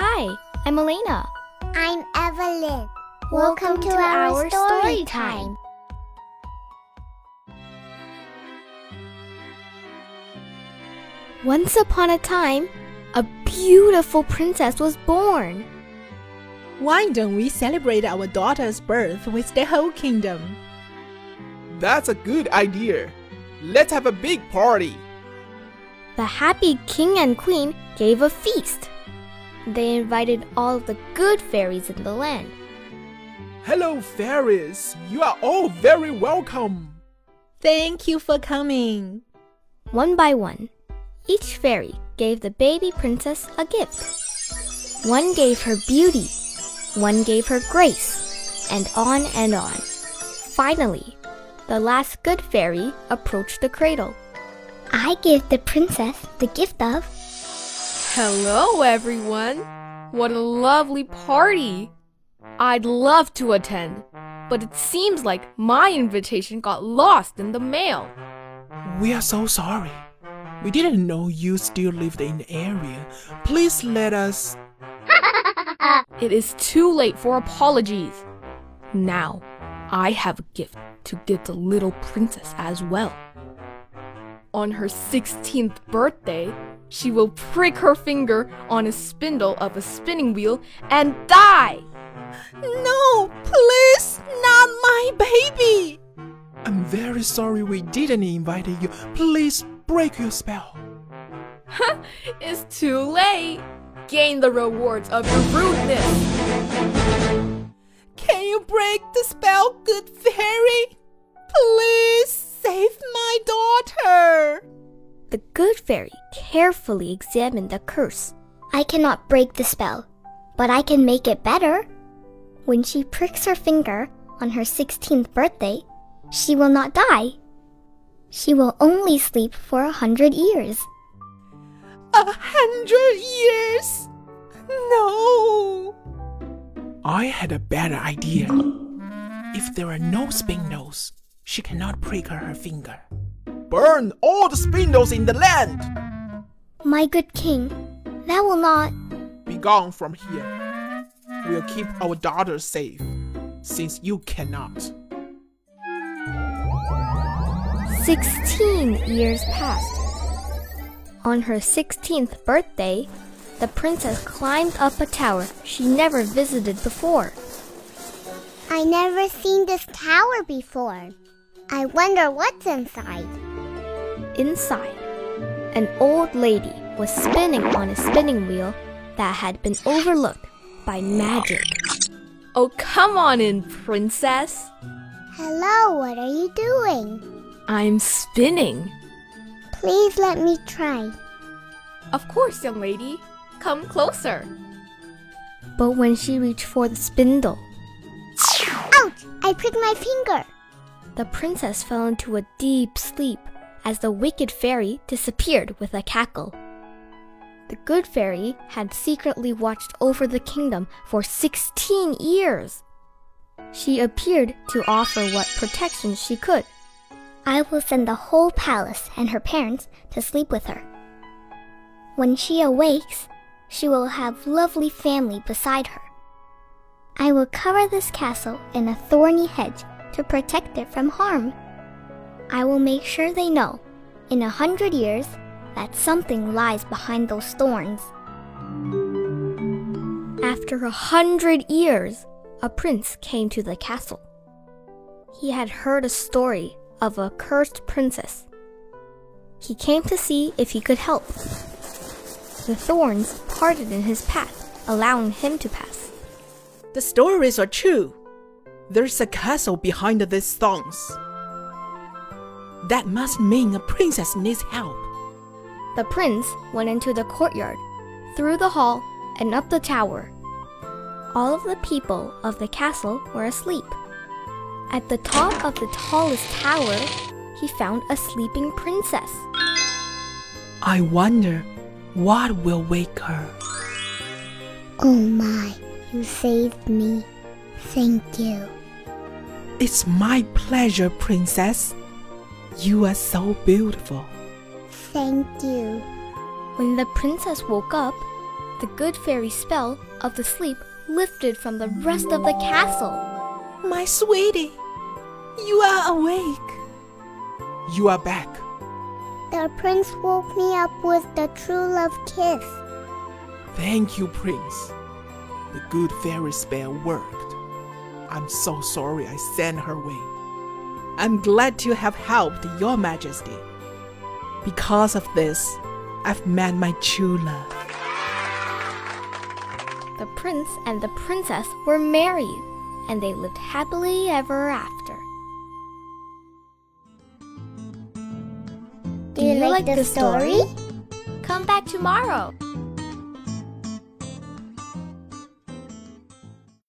Hi, I'm Elena. I'm Evelyn. Welcome to our story time. Once upon a time, a beautiful princess was born. Why don't we celebrate our daughter's birth with the whole kingdom? That's a good idea. Let's have a big party. The happy king and queen gave a feast. They invited all the good fairies in the land. Hello, fairies. You are all very welcome. Thank you for coming. One by one, each fairy gave the baby princess a gift. One gave her beauty, one gave her grace, and on and on. Finally, the last good fairy approached the cradle. I give the princess the gift of. Hello, everyone. What a lovely party. I'd love to attend, but it seems like my invitation got lost in the mail. We are so sorry. We didn't know you still lived in the area. Please let us. It is too late for apologies. Now, I have a gift to give the little princess as well. On her 16th birthday, she will prick her finger on a spindle of a spinning wheel and die. No, please, not my baby. I'm very sorry we didn't invite you. Please break your spell. It's too late. Gain the rewards of your rudeness. Can you break the spell, good fairy? The good fairy carefully examined the curse. I cannot break the spell, but I can make it better. When she pricks her finger on her 16th birthday, she will not die. She will only sleep for a hundred years. A hundred years? No. I had a better idea. If there are no spindles, she cannot prick her finger. Burn all the spindles in the land! My good king, that will not. Be gone from here. We'll keep our daughter safe, since you cannot. Sixteen years passed. On her 16th birthday, the princess climbed up a tower she never visited before. I never seen this tower before. I wonder what's inside. Inside, an old lady was spinning on a spinning wheel that had been overlooked by magic. Oh, come on in, princess. Hello, what are you doing? I'm spinning. Please let me try. Of course, young lady. Come closer. But when she reached for the spindle, Ouch! I pricked my finger. the princess fell into a deep sleep as the wicked fairy disappeared with a cackle. The good fairy had secretly watched over the kingdom for 16 years. She appeared to offer what protection she could. I will send the whole palace and her parents to sleep with her. When she awakes, she will have lovely family beside her. I will cover this castle in a thorny hedge to protect it from harm. I will make sure they know, in a hundred years, that something lies behind those thorns. After a hundred years, a prince came to the castle. He had heard a story of a cursed princess. He came to see if he could help. The thorns parted in his path, allowing him to pass. The stories are true. There's a castle behind these thorns. That must mean a princess needs help. The prince went into the courtyard, through the hall, and up the tower. All of the people of the castle were asleep. At the top of the tallest tower, he found a sleeping princess. I wonder what will wake her. Oh my, you saved me. Thank you. It's my pleasure, princess. You are so beautiful. Thank you. When the princess woke up, the good fairy spell of the sleep lifted from the rest of the castle. My sweetie, you are awake. You are back. The prince woke me up with the true love kiss. Thank you, Prince. The good fairy spell worked. I'm so sorry I sent her away. I'm glad to have helped your majesty. Because of this, I've met my true love. The prince and the princess were married, and they lived happily ever after. Do you, like, the story? Come back tomorrow.